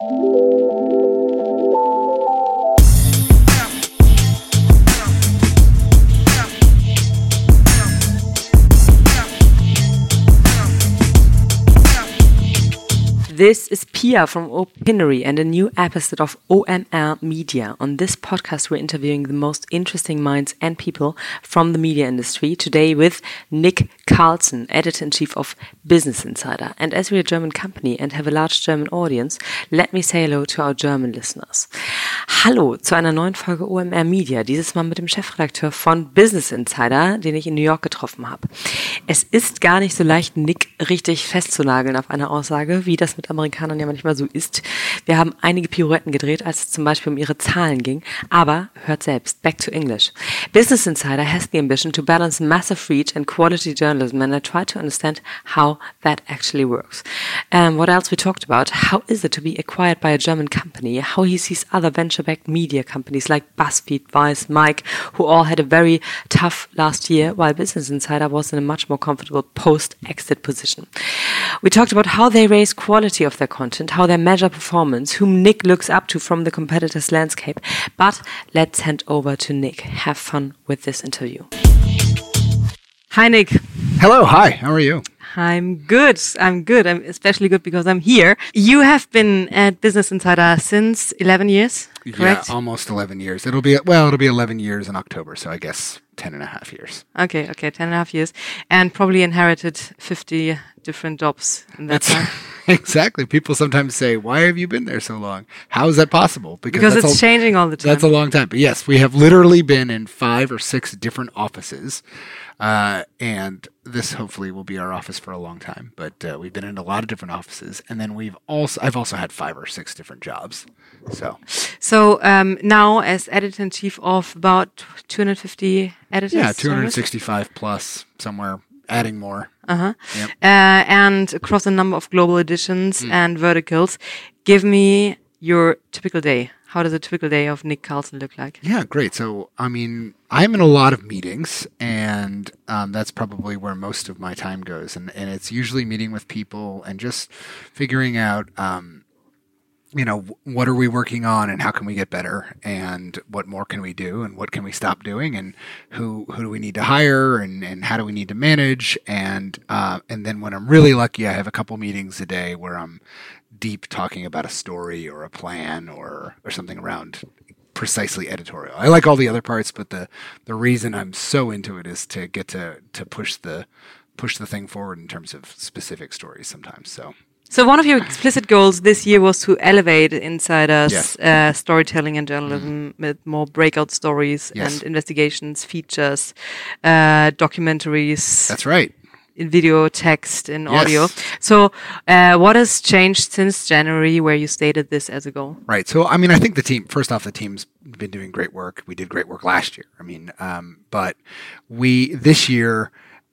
Música This is Pia from Opinory and a new episode of OMR Media. On this podcast, we're interviewing the most interesting minds and people from the media industry. Today with Nick Carlson, editor in chief of Business Insider. And as we're a German company and have a large German audience, let me say hello to our German listeners. Hallo zu einer neuen Folge OMR Media, dieses Mal mit dem Chefredakteur von Business Insider, den ich in New York getroffen habe. Es ist gar nicht so leicht, Nick richtig festzunageln auf eine Aussage, wie das mit Amerikanern ja manchmal so ist. Wir haben einige Pirouetten gedreht, als es zum Beispiel um ihre Zahlen ging. Aber hört selbst, back to English. Business Insider has the ambition to balance massive reach and quality journalism, and I try to understand how that actually works. Um, what else we talked about? How is it to be acquired by a German company? How he sees other venture-backed media companies like BuzzFeed, Vice, Mike, who all had a very tough last year, while Business Insider was in a much more comfortable post-exit position. We talked about how they raise quality quality of their content, how they measure performance, whom Nick looks up to from the competitors' landscape. But let's hand over to Nick. Have fun with this interview. Hi, Nick. Hello. Hi. How are you? I'm good. I'm good. I'm especially good because I'm here. You have been at Business Insider since 11 years, correct? Yeah, almost 11 years. It'll be, well, it'll be 11 years in October. So I guess 10 and a half years. Okay. Okay. 10 and a half years and probably inherited 50 different jobs in that That's time. exactly. People sometimes say, "Why have you been there so long? How is that possible?" Because it's a, changing all the time. That's a long time. But yes, we have literally been in five or six different offices, uh, and this hopefully will be our office for a long time. But uh, we've been in a lot of different offices, and then we've also I've also had five or six different jobs. So, so um, now as editor in chief of about 250 editors. Yeah, 265 plus somewhere adding more. Uh-huh. Yep. Uh, and across a number of global editions mm. and verticals. Give me your typical day. How does a typical day of Nick Carlson look like? Yeah, great. So, I mean, I'm in a lot of meetings, and um, that's probably where most of my time goes. And, and it's usually meeting with people and just figuring out um, you know what are we working on and how can we get better and what more can we do and what can we stop doing and who who do we need to hire and, and how do we need to manage and uh, and then when I'm really lucky I have a couple meetings a day where I'm deep talking about a story or a plan or or something around precisely editorial. I like all the other parts but the the reason I'm so into it is to get to to push the push the thing forward in terms of specific stories sometimes so so one of your explicit goals this year was to elevate insiders' yes. uh, storytelling and journalism mm. with more breakout stories yes. and investigations, features, uh, documentaries. That's right. In video, text, and yes. audio. So, uh, what has changed since January, where you stated this as a goal? Right. So, I mean, I think the team. First off, the team's been doing great work. We did great work last year. I mean, um, but we this year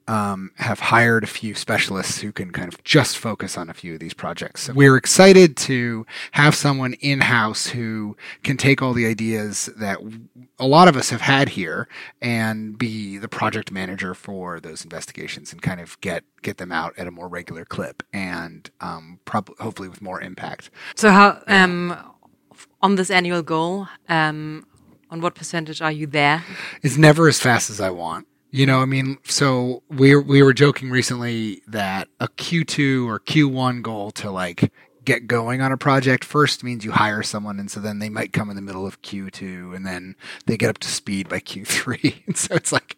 um, have hired a few specialists who can kind of just focus on a few of these projects. So we're excited to have someone in house who can take all the ideas that a lot of us have had here and be the project manager for those investigations and kind of get get them out at a more regular clip and um, prob- hopefully with more impact. So how um, on this annual goal, um, on what percentage are you there? It's never as fast as I want. You know, I mean, so we we were joking recently that a Q2 or Q1 goal to like get going on a project first means you hire someone and so then they might come in the middle of Q2 and then they get up to speed by Q3. And so it's like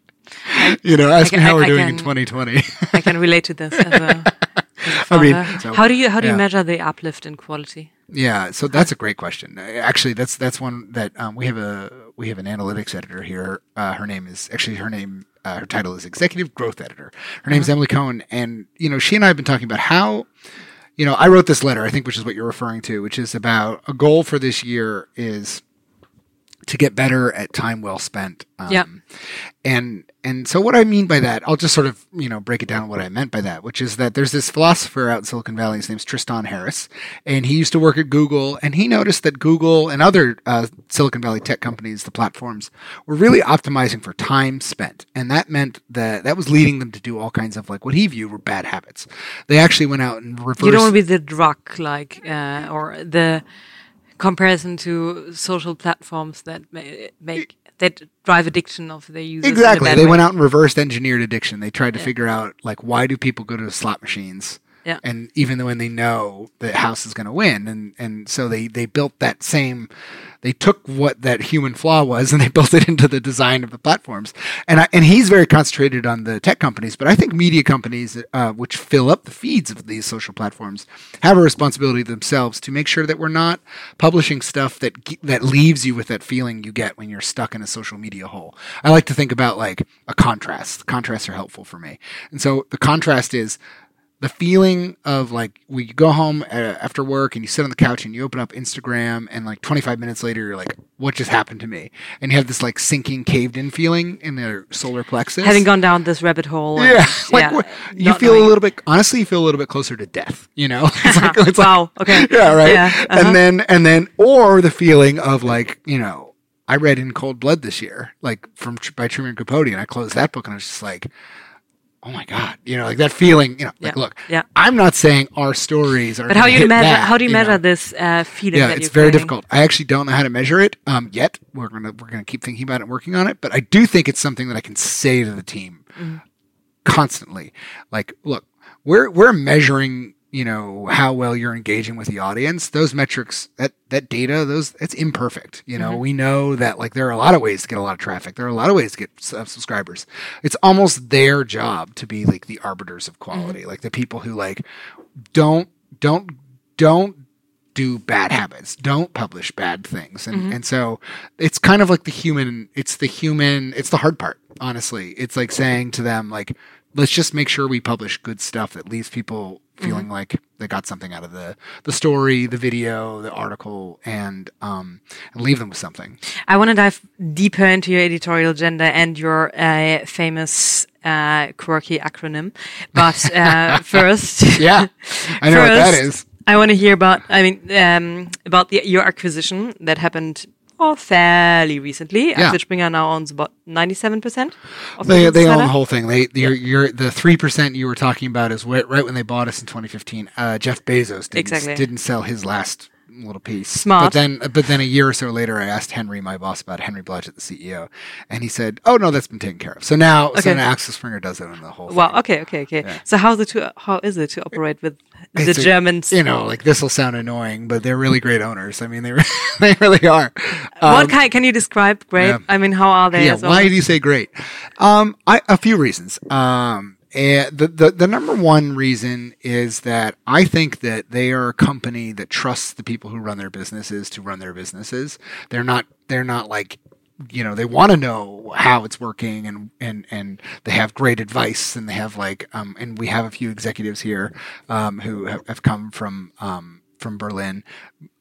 you know, ask can, me how I, we're I doing can, in 2020. I can relate to this as I mean, so, how do you how do you measure the uplift in quality? Yeah, so that's a great question. Actually, that's that's one that um, we have a we have an analytics editor here. Uh, her name is actually her name uh, her title is executive growth editor. Her name's uh-huh. Emily Cohen, and you know she and I have been talking about how you know I wrote this letter I think which is what you're referring to, which is about a goal for this year is to get better at time well spent. Um, Yeah. And and so what I mean by that, I'll just sort of you know break it down what I meant by that, which is that there's this philosopher out in Silicon Valley. His name's Tristan Harris, and he used to work at Google, and he noticed that Google and other uh, Silicon Valley tech companies, the platforms, were really optimizing for time spent, and that meant that that was leading them to do all kinds of like what he viewed were bad habits. They actually went out and reversed. You don't want to be the drug, like, uh, or the comparison to social platforms that make that drive addiction of their users. Exactly. They way. went out and reversed engineered addiction. They tried to figure out like why do people go to slot machines? Yeah. And even when they know the house is going to win, and and so they they built that same, they took what that human flaw was and they built it into the design of the platforms. And I, and he's very concentrated on the tech companies, but I think media companies, uh, which fill up the feeds of these social platforms, have a responsibility themselves to make sure that we're not publishing stuff that that leaves you with that feeling you get when you're stuck in a social media hole. I like to think about like a contrast. Contrasts are helpful for me, and so the contrast is the feeling of like we go home uh, after work and you sit on the couch and you open up Instagram and like 25 minutes later you're like what just happened to me and you have this like sinking caved in feeling in the solar plexus having gone down this rabbit hole. and- yeah, like yeah, you feel a little bit honestly you feel a little bit closer to death you know it's like, it's like- Wow, okay. yeah right Yeah, uh-huh. and then and then or the feeling of like you know I read in Cold Blood this year like from by Truman Capote and I closed that book and I was just like oh my god you know like that feeling you know like Yeah, look yeah. I'm not saying our stories are But how you measure? that, how do you, measure know? this uh, feeling? yeah, that it's very creating? difficult. I actually don't know how to measure it um, yet. We're gonna we're gonna keep thinking about it, and working on it. But I do think it's something that I can say to the team constantly. Like, look, we're we're measuring, you know, how well you're engaging with the audience. Those metrics, that that data, those it's imperfect. You know, we know that like there are a lot of ways to get a lot of traffic. There are a lot of ways to get uh, subscribers. It's almost their job to be like the arbiters of quality, like the people who like don't don't don't do bad habits don't publish bad things and and so it's kind of like the human it's the human it's the hard part honestly it's like saying to them like let's just make sure we publish good stuff that leaves people feeling like they got something out of the the story the video the article and um and leave them with something I want to dive deeper into your editorial agenda and your uh, famous uh, quirky acronym. But uh, first, yeah i know what that First, I want to hear about. I mean, um, about the, your acquisition that happened oh, fairly recently. Yeah. Springer now owns about ninety-seven percent. They, they own the whole thing. They you're, you're, the three percent you were talking about is wh- right when they bought us in 2015. Uh, Jeff Bezos didn't, Exactly. didn't sell his last little piece. Smart. But then but then a year or so later, I asked Henry, my boss, about Henry Blodget, the CEO, and he said, "Oh no, that's been taken care of." So now, so Okay. now Axel Springer does it on the whole. Wow. thing. Okay. Okay. Okay. So how's it to how is it to operate with the It's a- Germans? You know, like this will sound annoying, but they're really great owners. I mean, they they really are. what Um, kind can you describe? Great. yeah. I mean, how are they? yeah, why owners? do you say great? Um, I, a few reasons. Um, and the, the, the number one reason is that I think that they are a company that trusts the people who run their businesses to run their businesses. They're not, they're not like, you know, they want to know how it's working and, and, and they have great advice and they have like, um, and we have a few executives here, um, who have, have come from, um, from Berlin,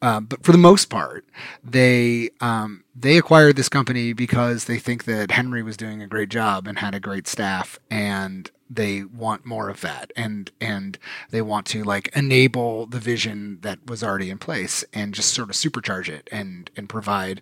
uh, but for the most part, they um, they acquired this company because they think that Henry was doing a great job and had a great staff, and they want more of that, and and they want to like enable the vision that was already in place and just sort of supercharge it and and provide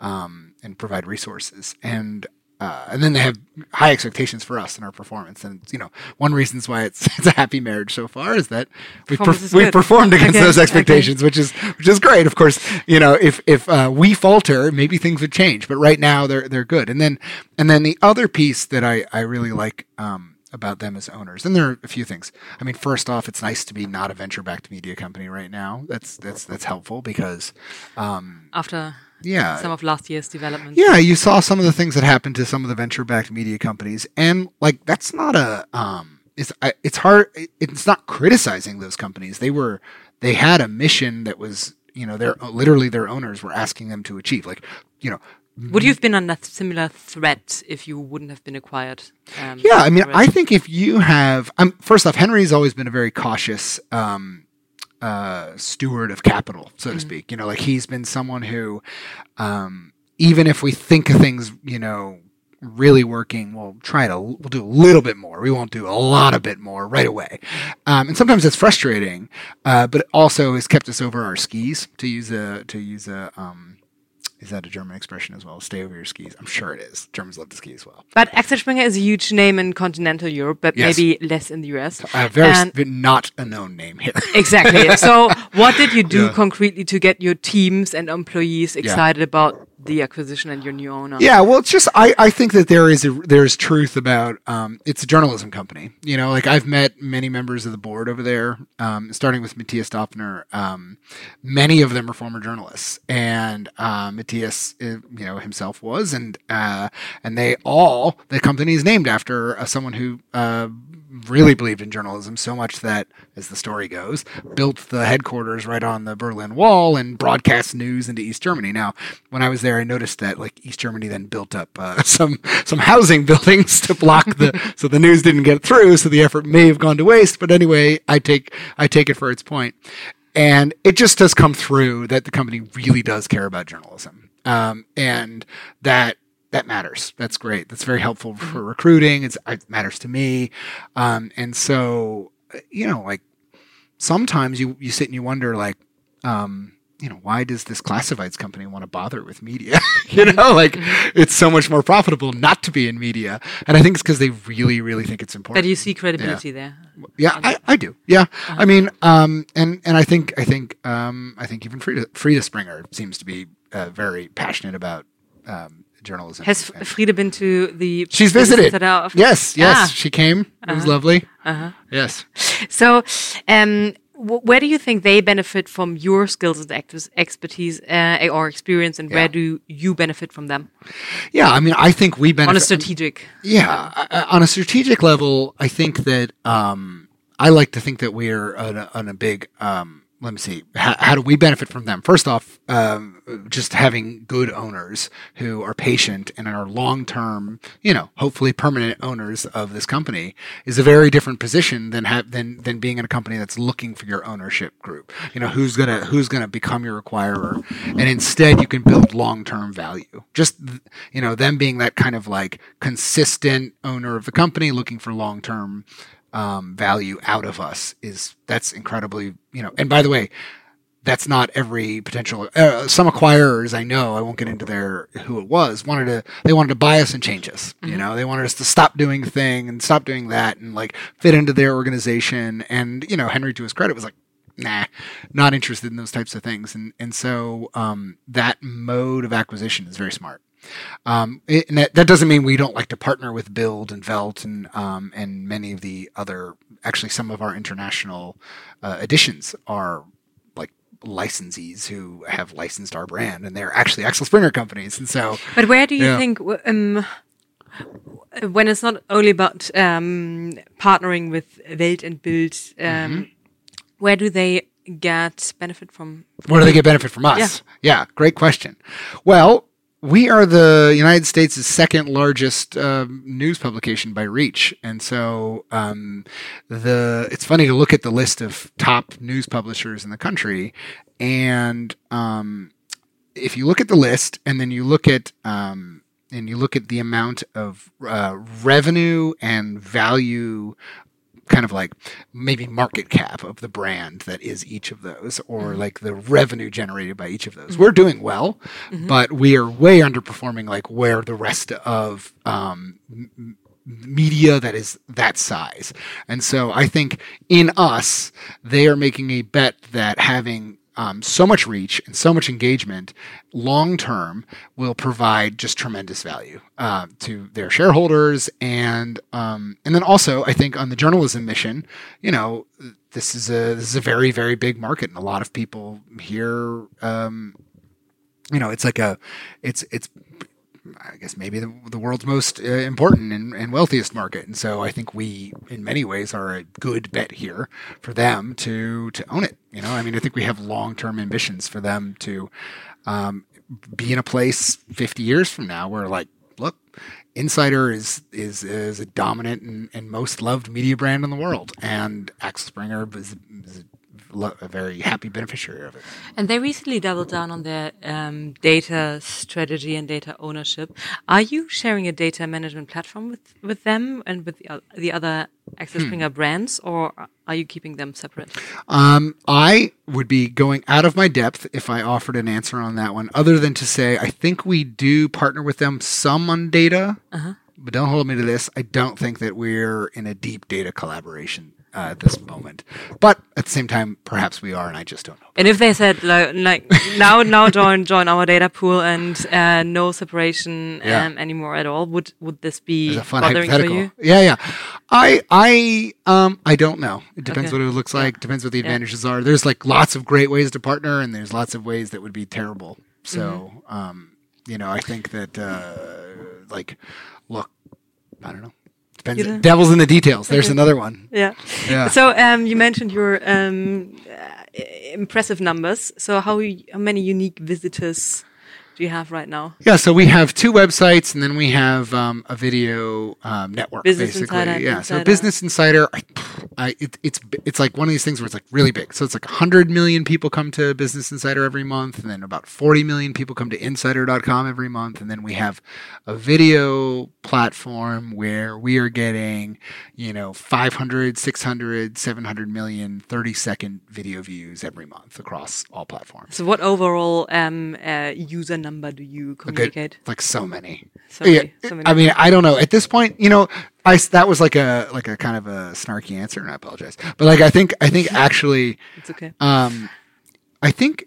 um, and provide resources and. Uh, and then they have high expectations for us and our performance, and you know one reasons why it's it's a happy marriage so far is that we've perf- is we've performed against Okay, those okay. expectations, which is which is great. Of course, you know if if uh, we falter, maybe things would change, but right now they're they're good. And then and then the other piece that I I really like. Um, about them as owners, and there are a few things. I mean, first off, it's nice to be not a venture-backed media company right now. That's that's that's helpful because, um, after yeah, some of last year's developments? yeah, you saw some of the things that happened to some of the venture-backed media companies, and like that's not a um, it's I- it's hard. it- It's not criticizing those companies. They were they had a mission that was you know they're literally their owners were asking them to achieve. Like you know, Would you have been under similar threat if you wouldn't have been acquired? Um, yeah. I mean, already? I think if you have, um, first off, Henry's always been a very cautious. Um, uh, steward of capital, so to speak. You know, like he's been someone who, um, even if we think of things, you know, really working, we'll try to we'll do a little bit more. We won't do a lot of bit more right away, um, and sometimes it's frustrating, uh, but it also has kept us over our skis to use a to use a. Um, is that a German expression as well? Stay over your skis. I'm sure it is. Germans love to ski as well. But Axel Springer is a huge name in continental Europe, but Yes. maybe less in the US. Uh, very And- not a known name here. exactly. So, what did you do Yeah. concretely to get your teams and employees excited about the acquisition and your new owner? Yeah, well, it's just I, I think that there is a, there's truth about um, it's a journalism company. You know, like I've met many members of the board over there, um, starting with Mathias Döpfner. Um, many of them are former journalists, and uh, Matthias, uh, you know, himself was, and uh, and they all the company is named after uh, someone who. Really believed in journalism so much that, as the story goes, built the headquarters right on the Berlin Wall and broadcast news into East Germany. Now, when I was there, I noticed that like East Germany then built up uh, some some housing buildings to block the so the news didn't get through. So the effort may have gone to waste. But anyway, I take I take it for its point, and it just does come through that the company really does care about journalism, um, and that that matters. That's great. That's very helpful for recruiting. It's, it matters to me. Um, and so, you know, like sometimes you, you sit and you wonder, like, um, you know, why does this classifieds company want to bother with media? you know, like it's so much more profitable not to be in media. And I think it's because they really, really think it's important. That you see credibility there. Yeah, I, I do. Yeah, I mean, um, and and I think I think um, I think even Friede Friede Springer seems to be uh, very passionate about um, journalism. Has And Friede been to the? she's visited? Yes, yes, Ah. she came. It was lovely. Uh-huh. Yes. So, um, w- where do you think they benefit from your skills and actors, expertise uh, or experience, and Yeah. where do you benefit from them Yeah, I mean, I think we benefit on a strategic? Yeah, I- I- on a strategic level, I think that um, I like to think that we're on a, on a big. Um, let me see. How, how do we benefit from them? First off, um, just having good owners who are patient and are long term, you know, hopefully permanent owners of this company is a very different position than have than than being in a company that's looking for your ownership group. You know, who's gonna who's gonna become your acquirer, and instead you can build long term value. Just you know, them being that kind of like consistent owner of the company, looking for long term um, value out of us is that's incredibly you know. And by the way, that's not every potential. Uh, some acquirers I know, I won't get into their who it was, wanted to they wanted to buy us and change us. You know, they wanted us to stop doing thing and stop doing that and like fit into their organization. And you know, Henry to his credit was like. Nah, not interested in those types of things, and and so um, that mode of acquisition is very smart. Um, it, and that, that doesn't mean we don't like to partner with Bild and Welt and um, and many of the other. Actually, some of our international uh, editions are like licensees who have licensed our brand, and they're actually Axel Springer companies. And so, But where do you Yeah. think, um, when it's not only about um, partnering with Welt and Bild, um, Mm-hmm. where do they get benefit from? where do they get benefit from us? Yeah, great question. Well. We are the United States' second largest um, news publication by reach, and so um, the it's funny to look at the list of top news publishers in the country, and um, if you look at the list and then you look at um, and you look at the amount of uh, revenue and value kind of like maybe market cap of the brand that is each of those or like the revenue generated by each of those. We're doing well but we are way underperforming like where the rest of um, m- media that is that size. And so i think in us they are making a bet that having um, so much reach and so much engagement long term will provide just tremendous value uh, to their shareholders. And um, and then also I think on the journalism mission you know this is a this is a very very big market and a lot of people here um, you know it's like a it's it's I guess maybe the, the world's most uh, important and, and wealthiest market, and so I think we, in many ways, are a good bet here for them to to own it. You know, I mean, I think we have long term ambitions for them to um, be in a place 50 years from now where, like, look, Insider is is is a dominant and, and most loved media brand in the world, and Axel Springer is, is a very happy beneficiary of it. And they recently doubled down on their um, data strategy and data ownership. Are you sharing a data management platform with, with them and with the, the other Axel Hmm. Springer brands, or are you keeping them separate? Um, I would be going out of my depth if I offered an answer on that one, other than to say I think we do partner with them some on data, but don't hold me to this. I don't think that we're in a deep data collaboration uh, at this moment. But at the same time, perhaps we are, and I just don't know. And if they said like, like now now join join our data pool and uh, no separation Yeah. um, anymore at all, would would this be bothering for you? Yeah, yeah. I, I, um, I don't know. It depends Okay. what it looks like. Depends what the advantages are. There's like lots of great ways to partner, and there's lots of ways that would be terrible. So, Mm-hmm. um, you know, I think that, uh, like, look, I don't know. Depends. You don't- Devil's in the details. There's another one. Yeah. Yeah. So um, you mentioned your um, uh, impressive numbers. So how how many unique visitors do you have right now? Yeah, so we have two websites, and then we have um, a video um, network. Business basically, Insider yeah. So Business Insider, I, I, it, it's it's like one of these things where it's like really big. So it's like 100 million people come to Business Insider every month, and then about 40 million people come to Insider.com every month, and then we have a video platform where we are getting, you know, 500, 600, 700 million 30 second video views every month across all platforms. So what overall um, uh, user number do you A good- communicate? like so many. So yeah, many, so many. I mean, I don't know. At this point, you know, I that was like a like a kind of a snarky answer, and I apologize. But like, I think I think actually, it's okay. um, I think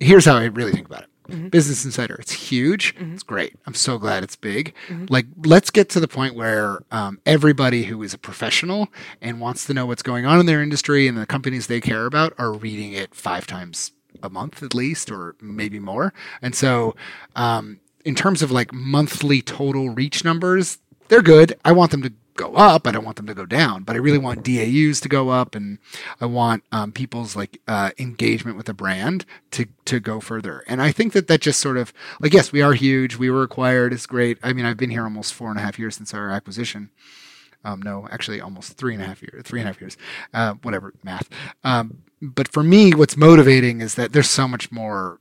here's how I really think about it. Mm-hmm. Business Insider, it's huge. It's great. I'm so glad it's big. Mm-hmm. Like, let's get to the point where um, everybody who is a professional and wants to know what's going on in their industry and the companies they care about are reading it five times a month at least, or maybe more. And so, um, in terms of like monthly total reach numbers, they're good. I want them to go up. I don't want them to go down, but I really want DAUs to go up, and I want um, people's like uh, engagement with the brand to to go further. And I think that that just sort of like yes, we are huge. We were acquired. It's great. I mean, I've been here almost four and a half years since our acquisition. Um, no, actually, almost three and a half years. Three and a half years. Uh, whatever math. Um, but for me, what's motivating is that there's so much more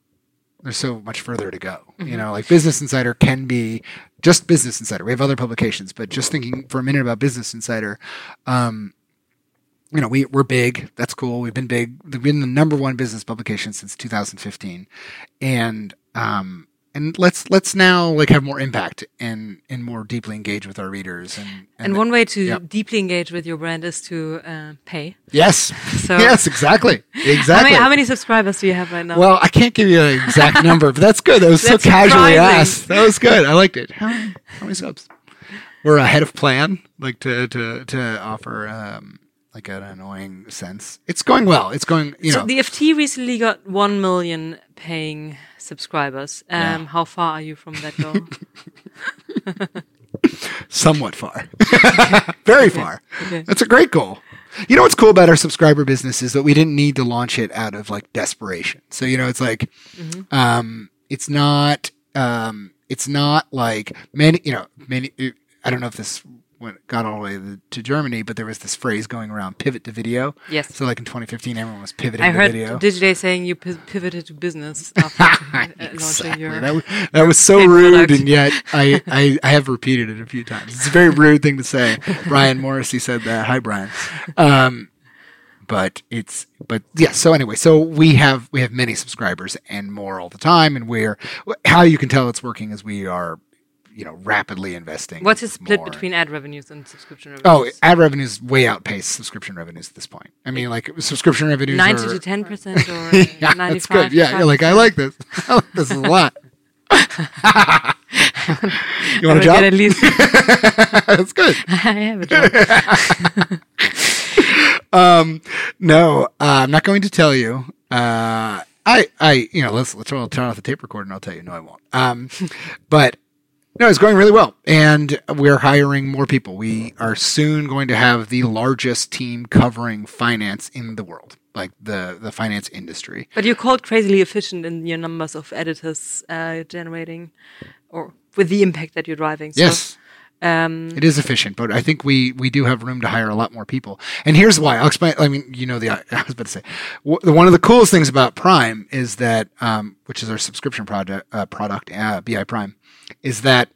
there's so much further to go. You know, like Business Insider can be just Business Insider. We have other publications, but just thinking for a minute about Business Insider, um, you know, we we're big. That's cool. We've been big. We've been the number one business publication since 2015, and um, and let's let's now like have more impact and and more deeply engage with our readers. And And one way to deeply engage with your brand is to uh, pay. yes, So- yes, exactly, How exactly. many, how many subscribers do you have right now? Well, I can't give you an exact number, but that's good. That was so casually asked. That was good. I liked it. How many, how many subs? We're ahead of plan, like to to to offer um, like an annoying sense. It's going well. It's going. You so know, the FT recently got 1 million paying subscribers. Um, Yeah. How far are you from that goal? somewhat far, very far. Okay. That's a great goal. You know what's cool about our subscriber business is that we didn't need to launch it out of like desperation. So you know, it's like, um, it's not, um, it's not like many, you know, many. I don't know if this went got all the way to Germany, but there was this phrase going around: pivot to video. Yes. So like in 2015, everyone was pivoting I to heard video. Digiday saying you pi- pivoted to business after launching Exactly. your. That was, that was so rude, product. and yet I, I, I have repeated it a few times. It's a very rude thing to say. Brian Morrissey said that. Hi, Brian. Um, but it's but yeah So anyway, so we have we have many subscribers and more all the time, and we're how you can tell it's working is we are you know rapidly investing. What's the split more. between ad revenues and subscription revenues? Oh, ad revenues way outpace subscription revenues at this point. I mean, like subscription revenues 90 are, to 10 percent or yeah, 95 that's good. Yeah, you're like I like this. I like this a lot. you want a job? At least that's good. I have a job. Um, no, uh, I'm not going to tell you. Uh, I, I, you know, let's let's turn turn off the tape recorder and I'll tell you. No, I won't. Um, but no, it's going really well, and we're hiring more people. We are soon going to have the largest team covering finance in the world, like the the finance industry. But you're called crazily efficient in your numbers of editors uh, generating, or with the impact that you're driving. So, Yes. Um, it is efficient, but I think we we do have room to hire a lot more people. And here's why. I'll explain. I mean, you know, the I was about to say one of the coolest things about Prime is that, um, which is our subscription project uh, product, uh, BI Prime, is that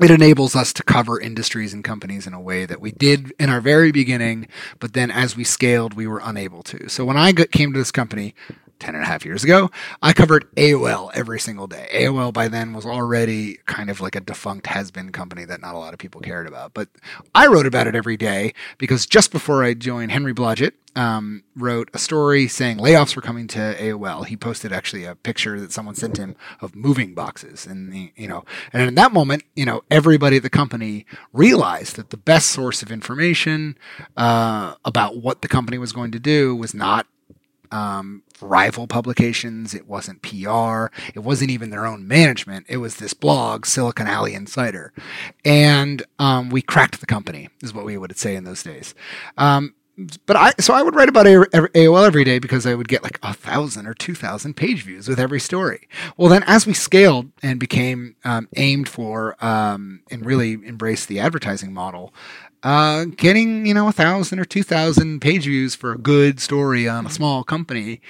it enables us to cover industries and companies in a way that we did in our very beginning, but then as we scaled, we were unable to. So when I got, came to this company, 10 and a half years ago, I covered AOL every single day. AOL by then was already kind of like a defunct has been company that not a lot of people cared about. But I wrote about it every day because just before I joined, Henry Blodget um, wrote a story saying layoffs were coming to AOL. He posted actually a picture that someone sent him of moving boxes. And, the, you know, and in that moment, you know, everybody at the company realized that the best source of information uh, about what the company was going to do was not um, rival publications. It wasn't PR. It wasn't even their own management. It was this blog, Silicon Alley Insider. And um, we cracked the company, is what we would say in those days. Um, but I so I would write about AOL every day because I would get like a thousand or two thousand page views with every story. Well, then as we scaled and became um, aimed for um, and really embraced the advertising model, uh, getting you know a thousand or two thousand page views for a good story on a small company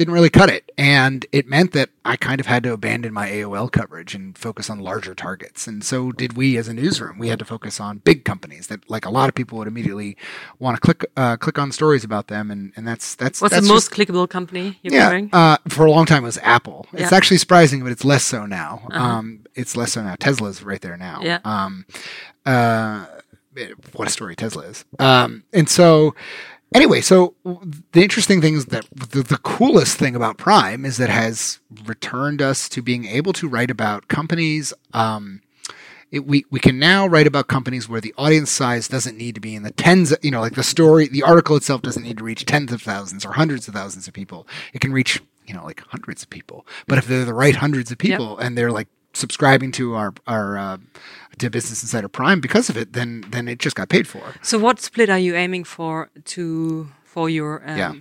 didn't really cut it. And it meant that I kind of had to abandon my AOL coverage and focus on larger targets. And so did we as a newsroom. We had to focus on big companies that, like a lot of people, would immediately want to click uh, click on stories about them. And, and that's that's what's that's the most just, clickable company you're yeah, uh, for a long time it was Apple. Yeah. It's actually surprising, but it's less so now. Uh-huh. Um, it's less so now. Tesla's right there now. Yeah. Um, uh, what a story Tesla is. Um, and so anyway, so the interesting thing is that the, the, coolest thing about Prime is that it has returned us to being able to write about companies. Um, it, we we can now write about companies where the audience size doesn't need to be in the tens. You know, like the story, the article itself doesn't need to reach tens of thousands or hundreds of thousands of people. It can reach you know like hundreds of people. But if they're the right hundreds of people yep. and they're like subscribing to our our uh, to Business Insider Prime because of it, then then it just got paid for. So what split are you aiming for to for your um, yeah.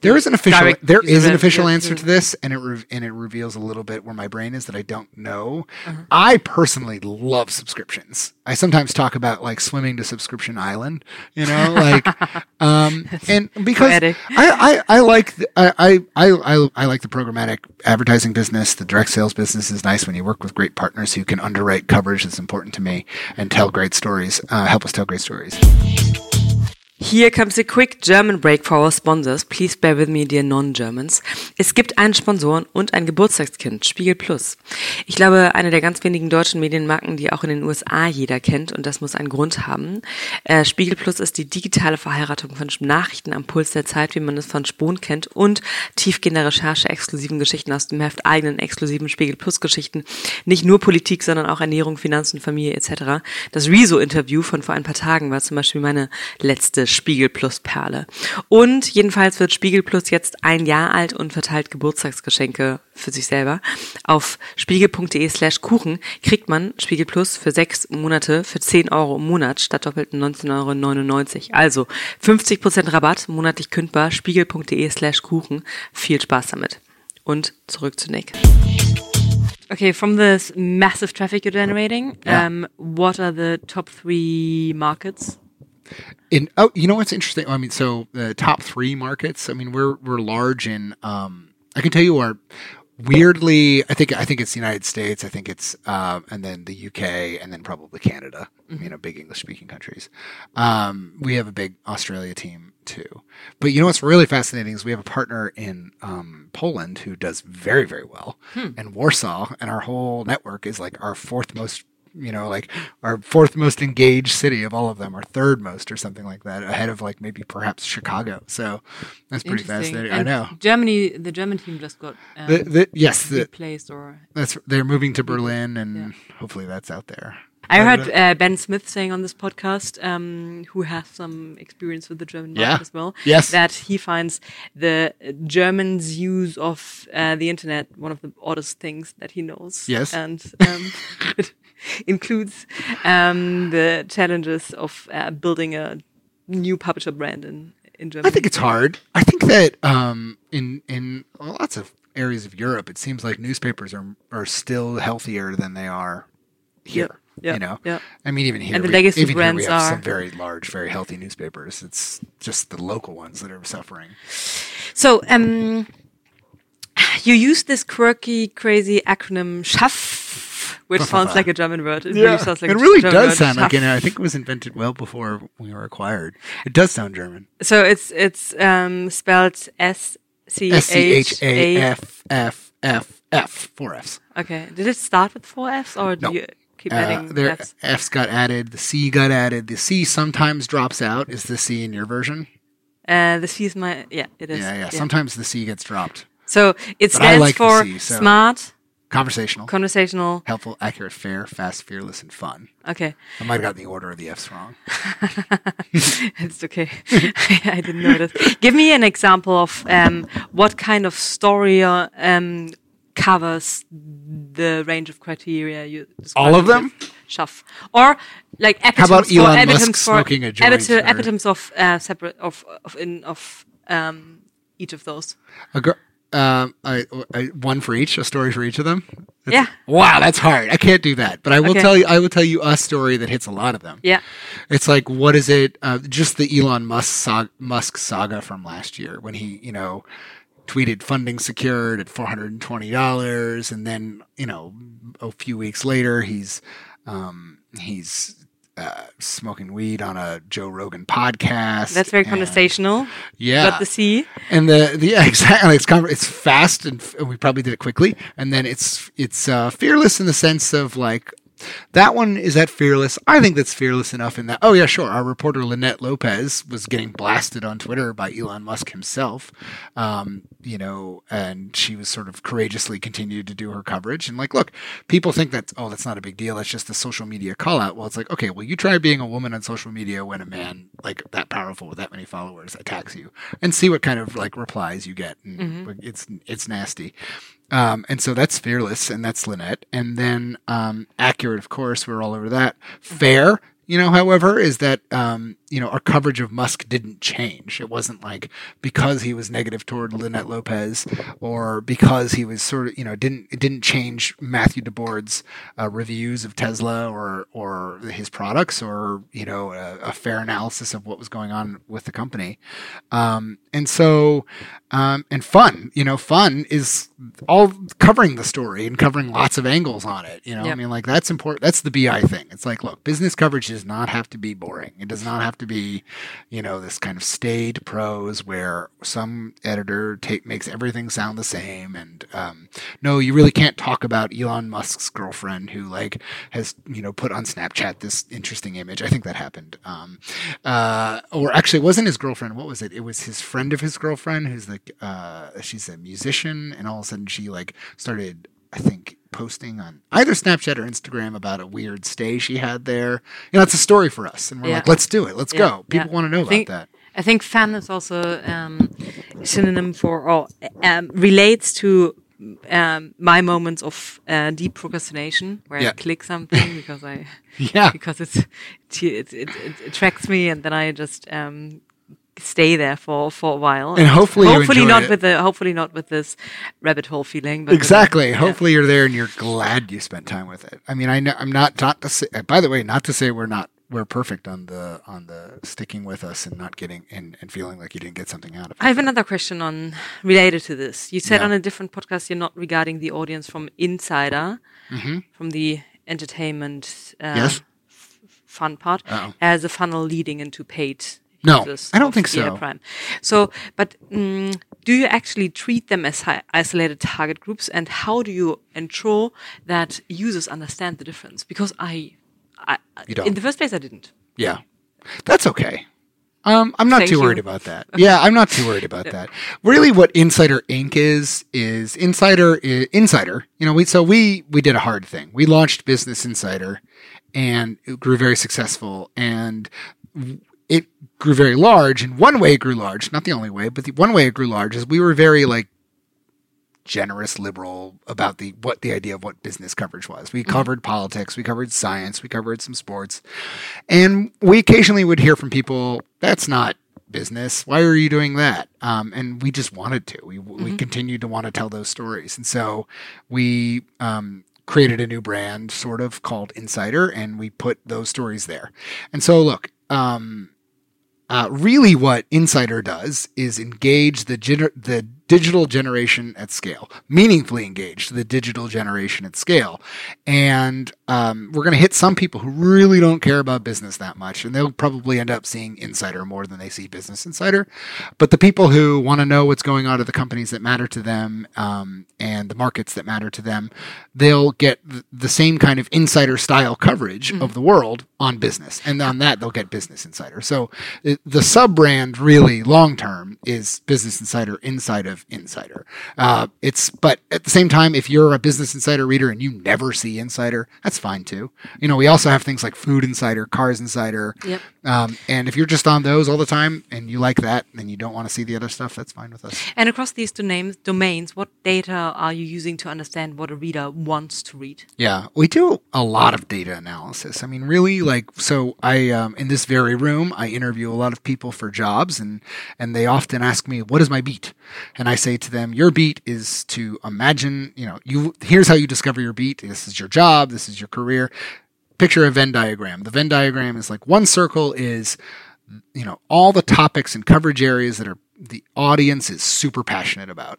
There is an official there is an official answer to this, and it re- and it reveals a little bit where my brain is that I don't know. Uh-huh. I personally love subscriptions. I sometimes talk about like swimming to Subscription Island, you know, like, um, and because I, I, I like the, I, I I I like the programmatic advertising business. The direct sales business is nice when you work with great partners who can underwrite coverage that's important to me and tell great stories, uh, help us tell great stories. Here comes a quick German break for our sponsors. Please bear with me, dear non-Germans. Es gibt einen Sponsoren und ein Geburtstagskind, Spiegel Plus. Ich glaube, eine der ganz wenigen deutschen Medienmarken, die auch in den USA jeder kennt und das muss einen Grund haben. Äh, Spiegel Plus ist die digitale Verheiratung von Nachrichten am Puls der Zeit, wie man es von Spohn kennt und tiefgehender Recherche, exklusiven Geschichten aus dem Heft, eigenen exklusiven Spiegel Plus Geschichten. Nicht nur Politik, sondern auch Ernährung, Finanzen, Familie etc. Das Rezo-Interview von vor ein paar Tagen war zum Beispiel meine letzte Spiegel Plus Perle. Und jedenfalls wird Spiegel Plus jetzt ein Jahr alt und verteilt Geburtstagsgeschenke für sich selber. Auf spiegel.de slash Kuchen kriegt man Spiegel Plus für sechs Monate für 10 Euro im Monat statt doppelten 19,99 Euro. Also 50% Rabatt, monatlich kündbar, spiegel.de slash Kuchen. Viel Spaß damit. Und zurück zu Nick. Okay, from this massive traffic you're generating, yeah. um, what are the top three markets in oh, you know what's interesting? I mean, so the top three markets. I mean, we're we're large in. Um, I can tell you our weirdly. I think I think it's the United States. I think it's uh, and then the UK and then probably Canada. Mm-hmm. You know, big English speaking countries. Um, we have a big Australia team too. But you know what's really fascinating is we have a partner in um, Poland who does very very well, hmm. and Warsaw, and our whole network is like our fourth most you know, like our fourth most engaged city of all of them, or third most, or something like that, ahead of like maybe perhaps Chicago. So that's pretty fascinating. And I know Germany, the German team just got um, the, the, yes, the, replaced, or that's they're moving to Berlin, and yeah. hopefully that's out there. I heard uh, Ben Smith saying on this podcast, um, who has some experience with the German market yeah. as well, yes. that he finds the Germans' use of uh, the internet one of the oddest things that he knows. Yes, and um, includes um, the challenges of uh, building a new publisher brand in, in Germany. I think it's hard. I think that um, in in lots of areas of Europe, it seems like newspapers are are still healthier than they are here. Yeah, You know, yeah. I mean, even here, And the we, legacy even here brands we have are- some very large, very healthy newspapers. It's just the local ones that are suffering. So, um, you use this quirky, crazy acronym SCHAFF, which sounds like a German word. It really sounds like it really German does word, sound like SCHAFF. it. I think it was invented well before we were acquired. It does sound German. So it's it's um, spelled S C S C H H A F F F F. Four Fs. Okay. Did it start with four Fs or do No. you keep Uh, there, Fs? F's got added. The C got added. The C sometimes drops out. Is the C in your version? Uh, the C is my yeah. It is. Yeah, yeah. Sometimes the C gets dropped. So it stands like for C, so- smart, Conversational, conversational. helpful, accurate, fair, fast, fearless, and fun. Okay, I might have gotten the order of the F's wrong. it's okay. I didn't notice. Give me an example of um, what kind of story uh, um, covers the range of criteria you All of them? Schaff. or like epitomes about for Elon epitomes Musk for smoking a joint, epito- or- epitomes of uh, separate of of in of um, each of those. A gr- um, I, I, one for each, a story for each of them. yeah, Wow, that's hard. I can't do that. But I will Okay. tell you. I will tell you a story that hits a lot of them. yeah. It's like what is it? Uh, just the Elon Musk saga, Musk saga from last year when he, you know, tweeted funding secured at four hundred and twenty dollars, and then you know a few weeks later he's um, he's uh, smoking weed on a Joe Rogan podcast. That's very and- conversational. Yeah, But the C, and the, the yeah, exactly. It's con- it's fast and, f- and we probably did it quickly. And then it's it's uh, fearless in the sense of like that one is that fearless? I think that's fearless enough in that oh yeah sure our reporter linette lopez was getting blasted on twitter by elon musk himself um, you know and she was sort of courageously continued to do her coverage. And like look people think that oh that's not a big deal. That's just a social media call out well it's like okay well you try being a woman on social media when a man like that powerful with that many followers attacks you and see what kind of like replies you get. And like, it's it's nasty um, and so that's fearless and that's linette. And then um, accurate of course we're all over that. Fair you know however is that um, you know our coverage of musk didn't change. It wasn't like because he was negative toward linette lopez or because he was sort of you know didn't it didn't change matthew debord's uh, reviews of tesla or or his products or you know a, a fair analysis of what was going on with the company. Um, and so um, and fun you know fun is all covering the story and covering lots of angles on it you know? I mean like that's important that's the bi thing. It's like look business coverage does not have to be boring. It does not have to be you know this kind of staid prose where some editor take makes everything sound the same and um, no you really can't talk about elon musk's girlfriend who like has you know put on snapchat this interesting image. I think that happened. Um, uh, or actually it wasn't his girlfriend. What was it? It was his friend of his girlfriend who's like uh, she's a musician and all of a sudden she like started i think posting on either snapchat or instagram about a weird stay she had there. You know it's a story for us. And we're Yeah. like let's do it. Let's Yeah, go people yeah. want to know I about think- that. I think fan is also um, synonym for or um, relates to um, my moments of uh, deep procrastination where Yeah. I click something because I yeah. because it's, it, it, it, it attracts me and then I just um, stay there for, for a while. And hopefully hopefully not it. with the hopefully not with this rabbit hole feeling. But with exactly the- yeah. hopefully you're there and you're glad you spent time with it i mean i know i'm not not to say by the way not to say we're not we're perfect on the on the sticking with us and not getting and, and feeling like you didn't get something out of it I have another question on related to this. You said Yeah. on a different podcast you're not regarding the audience from insider, from the entertainment uh, Yes. f- fun part, Uh-oh. as a funnel leading into paid. No, I don't think so. Prime. So, but mm, do you actually treat them as isolated target groups, and how do you ensure that users understand the difference? Because I, I in the first place, I didn't. Yeah, that's okay. Um, I'm not Thank too you. worried about that. Yeah, I'm not too worried about that. Really, what Insider Inc. is is Insider i- Insider. You know, we so we we did a hard thing. We launched Business Insider, and it grew very successful, and it grew very large. And one way it grew large, not the only way, but the one way it grew large is we were very like generous liberal about the what the idea of what business coverage was. We covered politics, we covered science, we covered some sports. And we occasionally would hear from people, that's not business. Why are you doing that? Um, and we just wanted to. We, we continued to want to tell those stories. And so we um, created a new brand, sort of called Insider, and we put those stories there. And so, look, um, uh, really, what Insider does is engage the gener- the digital generation at scale, meaningfully engage the digital generation at scale. And um, we're going to hit some people who really don't care about business that much, and they'll probably end up seeing Insider more than they see Business Insider. But the people who want to know what's going on at the companies that matter to them um, and the markets that matter to them, they'll get the same kind of insider style coverage mm-hmm. of the world on business. And on that, they'll get Business Insider. So the sub brand, really long term, is Business Insider inside of Insider. Uh, it's but at the same time, if you're a Business Insider reader and you never see Insider, that's fine too. You know, we also have things like Food Insider, Cars Insider, yep. Um, and if you're just on those all the time and you like that, and you don't want to see the other stuff, that's fine with us. And across these two names, domains, what data are you using to understand what a reader wants to read? Yeah, we do a lot of data analysis. I mean, really, like, so I um, in this very room, I interview a lot of people for jobs, and and they often ask me, "What is my beat?" And I say to them, "Your beat is to imagine. You know, you here's how you discover your beat. This is your job. This is your career." Picture a Venn diagram. The Venn diagram is like one circle is, you know, all the topics and coverage areas that are the audience is super passionate about.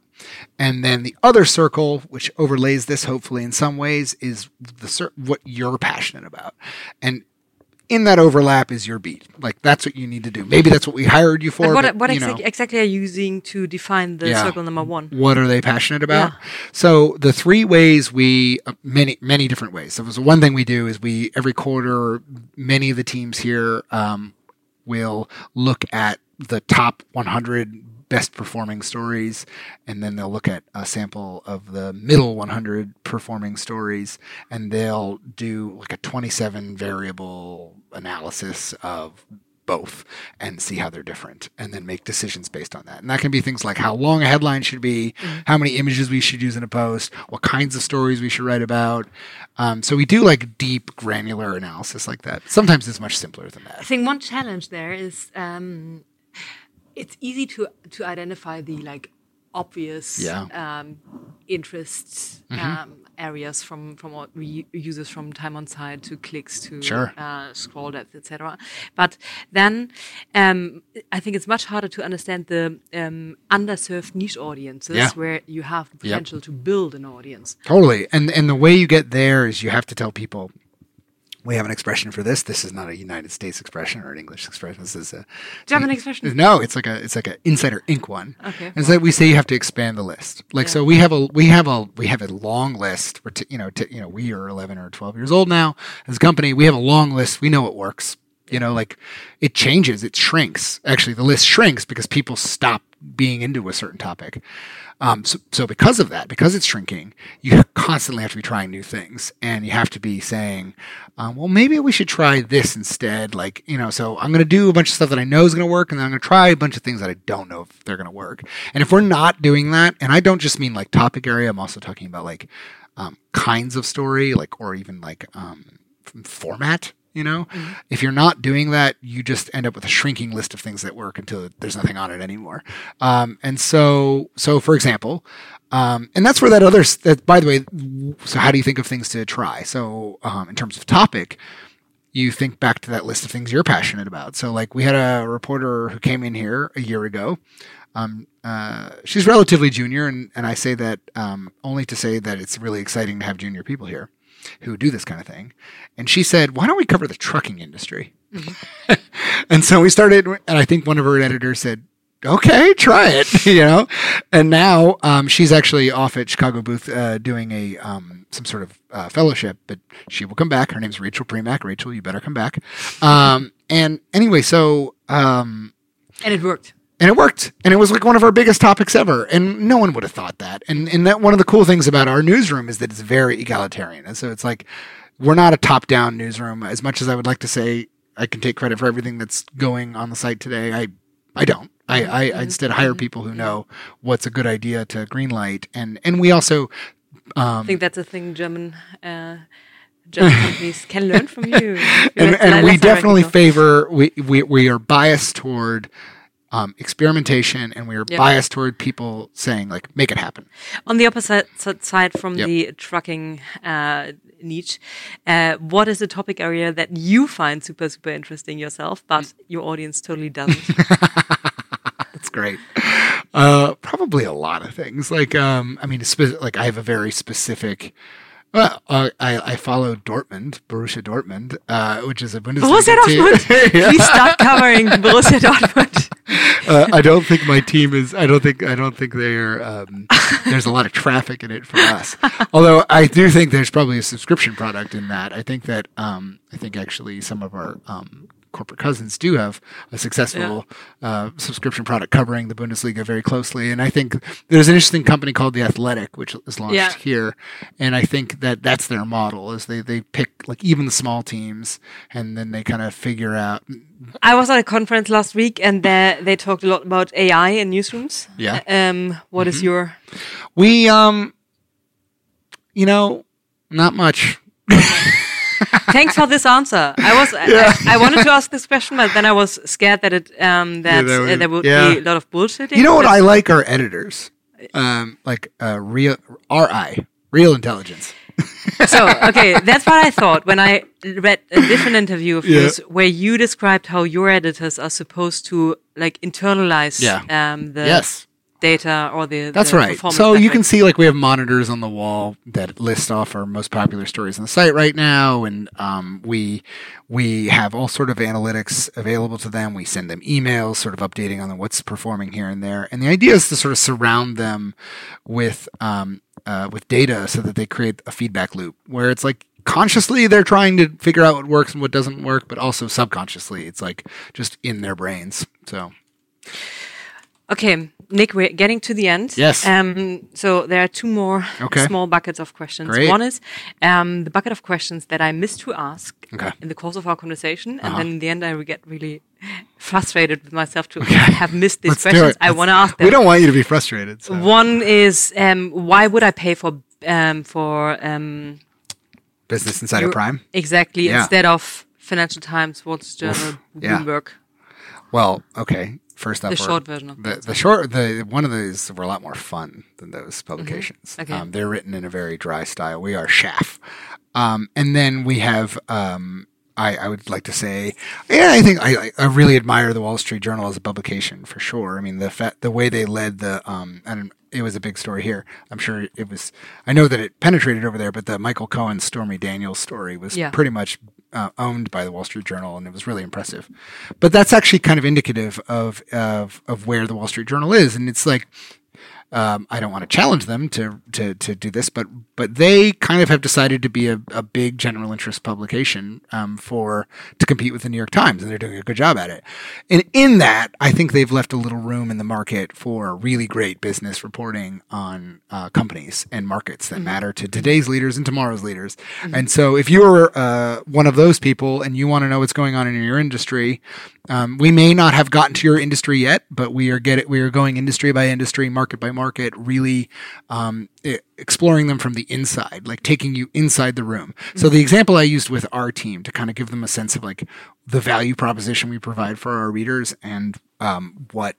And then the other circle, which overlays this hopefully in some ways, is the what you're passionate about. And in that overlap is your beat. Like that's what you need to do. Maybe that's what we hired you for. what, but, what you exa- exactly are you using to define the yeah. circle number one? What are they passionate about? Yeah. So the three ways we uh, many many different ways. So one thing we do is we every quarter many of the teams here um, will look at the top 100 best performing stories, and then they'll look at a sample of the middle 100 performing stories, and they'll do like a 27 variable analysis of both and see how they're different and then make decisions based on that. And that can be things like how long a headline should be, mm-hmm. how many images we should use in a post, what kinds of stories we should write about. Um, so we do like deep granular analysis like that. Sometimes it's much simpler than that. I think one challenge there is um, it's easy to to identify the like obvious yeah. um, interests mm-hmm. um, areas from from what we users from time on site to clicks to sure. uh, scroll depth etc but then um, i think it's much harder to understand the um, underserved niche audiences yeah. where you have the potential yep. to build an audience totally and and the way you get there is you have to tell people we have an expression for this. This is not a United States expression or an English expression. This is a German expression. No, it's like a it's like an Insider Inc. one. Okay. And so we say you have to expand the list. Like yeah. so, we have a we have a we have a long list. We're t- you know t- you know we are eleven or twelve years old now as a company. We have a long list. We know what works. You know, like it changes, it shrinks. Actually, the list shrinks because people stop being into a certain topic. Um, so, so because of that, because it's shrinking, you constantly have to be trying new things, and you have to be saying, um, "Well, maybe we should try this instead." Like, you know, so I'm going to do a bunch of stuff that I know is going to work, and then I'm going to try a bunch of things that I don't know if they're going to work. And if we're not doing that, and I don't just mean like topic area, I'm also talking about like um, kinds of story, like or even like um, format you know? Mm-hmm. if you're not doing that you just end up with a shrinking list of things that work until there's nothing on it anymore. Um, and so so for example um, and that's where that other that by the way so how do you think of things to try? So um, in terms of topic you think back to that list of things you're passionate about. So like we had a reporter who came in here a year ago. Um, uh, she's relatively junior, and, and I say that um, only to say that it's really exciting to have junior people here who do this kind of thing. And she said, Why don't we cover the trucking industry? Mm-hmm. and so we started, and I think one of her editors said, Okay, try it, you know. And now um, she's actually off at Chicago Booth uh, doing a um, some sort of uh, fellowship, but she will come back. Her name's Rachel Premack. Rachel, you better come back. Um, and anyway, so um, and it worked and it worked. And it was like one of our biggest topics ever. And no one would have thought that. And and that one of the cool things about our newsroom is that it's very egalitarian. And so it's like we're not a top down newsroom. As much as i would like to say i can take credit for everything that's going on the site today i i don't. I i, I instead hire mm-hmm. people who know what's a good idea to greenlight. And and we also um, i think that's a thing german uh, German companies can learn from you. and, and we definitely favor we, we we are biased toward um, experimentation, and we are Yeah. biased toward people saying like, "Make it happen." On the opposite side from Yep. the trucking uh, niche, uh, what is a topic area that you find super, super interesting yourself, but your audience totally doesn't? That's great. Uh, probably a lot of things. Like, um, I mean, spe- like I have a very specific. Well, uh, I, I follow Dortmund, Borussia Dortmund, uh, which is a Bundesliga Borussia team. Dortmund. Yeah. Please start covering Borussia Dortmund. Uh, I don't think my team is. I don't think. I don't think they're. Um, there's a lot of traffic in it for us. Although I do think there's probably a subscription product in that. I think that. Um, I think actually some of our um, corporate cousins do have a successful uh, subscription product covering the Bundesliga very closely. And I think there's an interesting company called The Athletic, which is launched Yeah. here, and I think that that's their model. Is they they pick like even the small teams, and then they kind of figure out. I was at a conference last week and there they talked a lot about AI in newsrooms. Yeah. Mm-hmm. Um, what is your We um, you know, not much. Thanks for this answer. I was I, I wanted to ask this question, but then I was scared that it um that that uh, would- there would yeah. be a lot of bullshitting. You know what I like are editors, um, like uh, real RI, real intelligence. so okay, that's what I thought when I read a different interview of Yeah. yours where you described how your editors are supposed to like internalize Yeah. um the Yes, data or the that's the right. So you can see like we have monitors on the wall that list off our most popular stories on the site right now, and um, we we have all sort of analytics available to them. We send them emails, sort of updating on what's performing here and there. And the idea is to sort of surround them with um, uh, with data so that they create a feedback loop where it's like consciously they're trying to figure out what works and what doesn't work, but also subconsciously it's like just in their brains. So Okay, Nick, we're getting to the end. Yes. Um, so there are two more Okay. small buckets of questions. Great. One is um, the bucket of questions that I missed to ask Okay. in the course of our conversation, and Uh-huh. then in the end I will get really frustrated with myself to have missed these let's questions. I want to ask them. We don't want you to be frustrated. So. One is um, why would I pay for um, for um, Business Insider your- Prime. exactly Yeah. instead of Financial Times, Wall Street Journal, yeah. Bloomberg, Well, okay. First up, the short version of the the short the one of these were a lot more fun than those publications. Mm-hmm. Okay. Um, they're written in a very dry style. We are chaff, um, and then we have. Um, I, I would like to say, yeah, I think I, I really admire the Wall Street Journal as a publication for sure. I mean, the fa- the way they led the um, and it was a big story here. I'm sure it was. I know that it penetrated over there, but the Michael Cohen Stormy Daniels story was Yeah. pretty much uh, owned by the Wall Street Journal, and it was really impressive. But that's actually kind of indicative of of of where the Wall Street Journal is, and it's like. Um, I don't want to challenge them to, to, to do this, but but they kind of have decided to be a, a big general interest publication um, for to compete with the New York Times, and they're doing a good job at it. And in that, I think they've left a little room in the market for really great business reporting on uh, companies and markets that matter to today's leaders and tomorrow's leaders. And so, if you're uh, one of those people and you want to know what's going on in your industry, um, we may not have gotten to your industry yet, but we are get it. We are going industry by industry, market by market, really um, exploring them from the inside, like taking you inside the room. So the example I used with our team to kind of give them a sense of like the value proposition we provide for our readers and um, what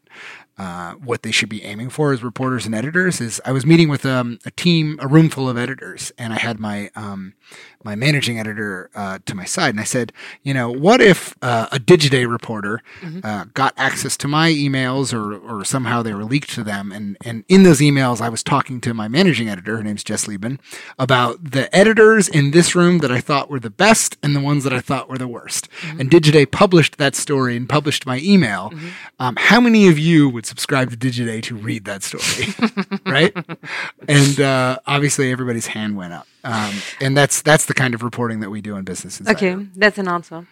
uh, what they should be aiming for as reporters and editors is I was meeting with um, a team, a room full of editors, and I had my um, my managing editor uh, to my side, and I said, you know, what if uh, a Digiday reporter uh, got access to my emails, or or somehow they were leaked to them, and and in those emails I was talking to my managing editor, her name's Jess Liebman, about the editors in this room that I thought were the best and the ones that I thought were the worst, and Digiday published that story and published my email. Um, how many of you would subscribe to Digiday to read that story, right? And uh, obviously, everybody's hand went up, um, and that's that's the kind of reporting that we do in Business Insider. Okay, that's an answer.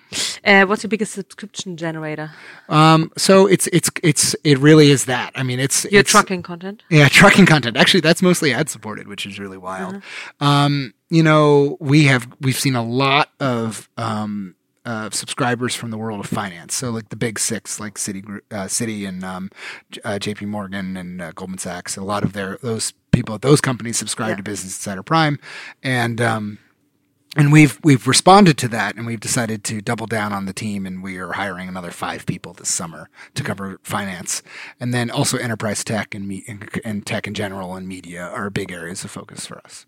Uh, what's your biggest subscription generator? Um, so it's it's it's it really is that. I mean, it's Your it's, trucking content. Yeah, trucking content. Actually, that's mostly ad supported, which is really wild. Um, you know, we have we've seen a lot of um, uh, subscribers from the world of finance. So like the big six, like Citi, uh, Citi, and um, uh, J.P. Morgan and uh, Goldman Sachs. A lot of their those people at those companies subscribe Yeah. to Business Insider Prime, and um, and we've we've responded to that and we've decided to double down on the team and we are hiring another five people this summer to cover finance. And then also enterprise tech and, me- and, tech in general and media are big areas of focus for us.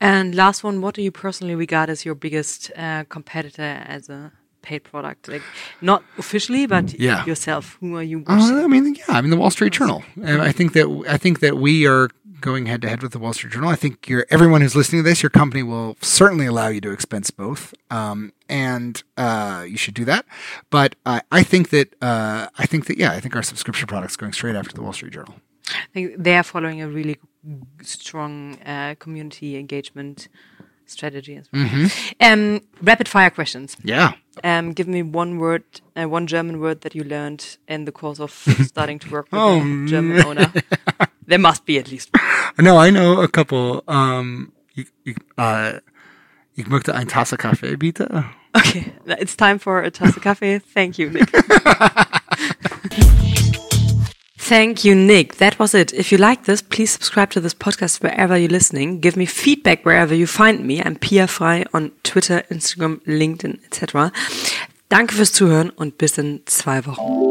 And last one what do you personally regard as your biggest uh, competitor as a paid product? Like not officially but yeah. yourself. Who are you uh, i mean yeah i mean the wall street journal. And i think that i think that we are going head to head with the Wall Street Journal. I think your everyone who's listening to this, your company will certainly allow you to expense both, um, and uh, you should do that. But uh, I think that uh, I think that yeah, I think our subscription product's going straight after the Wall Street Journal. I think they are following a really strong uh, community engagement strategy as well. Mm-hmm. Um, rapid fire questions. Yeah. Um, give me one word, uh, one German word that you learned in the course of starting to work with oh, a German owner. There must be at least. No, I know a couple. Um, ich, ich, uh, ich möchte ein Tasse Kaffee, bitte. Okay, it's time for a Tasse Kaffee. Thank you, Nick. Thank you, Nick. That was it. If you like this, please subscribe to this podcast wherever you're listening. Give me feedback wherever you find me. I'm Pia Frei on Twitter, Instagram, LinkedIn etc. Danke fürs Zuhören und bis in zwei Wochen.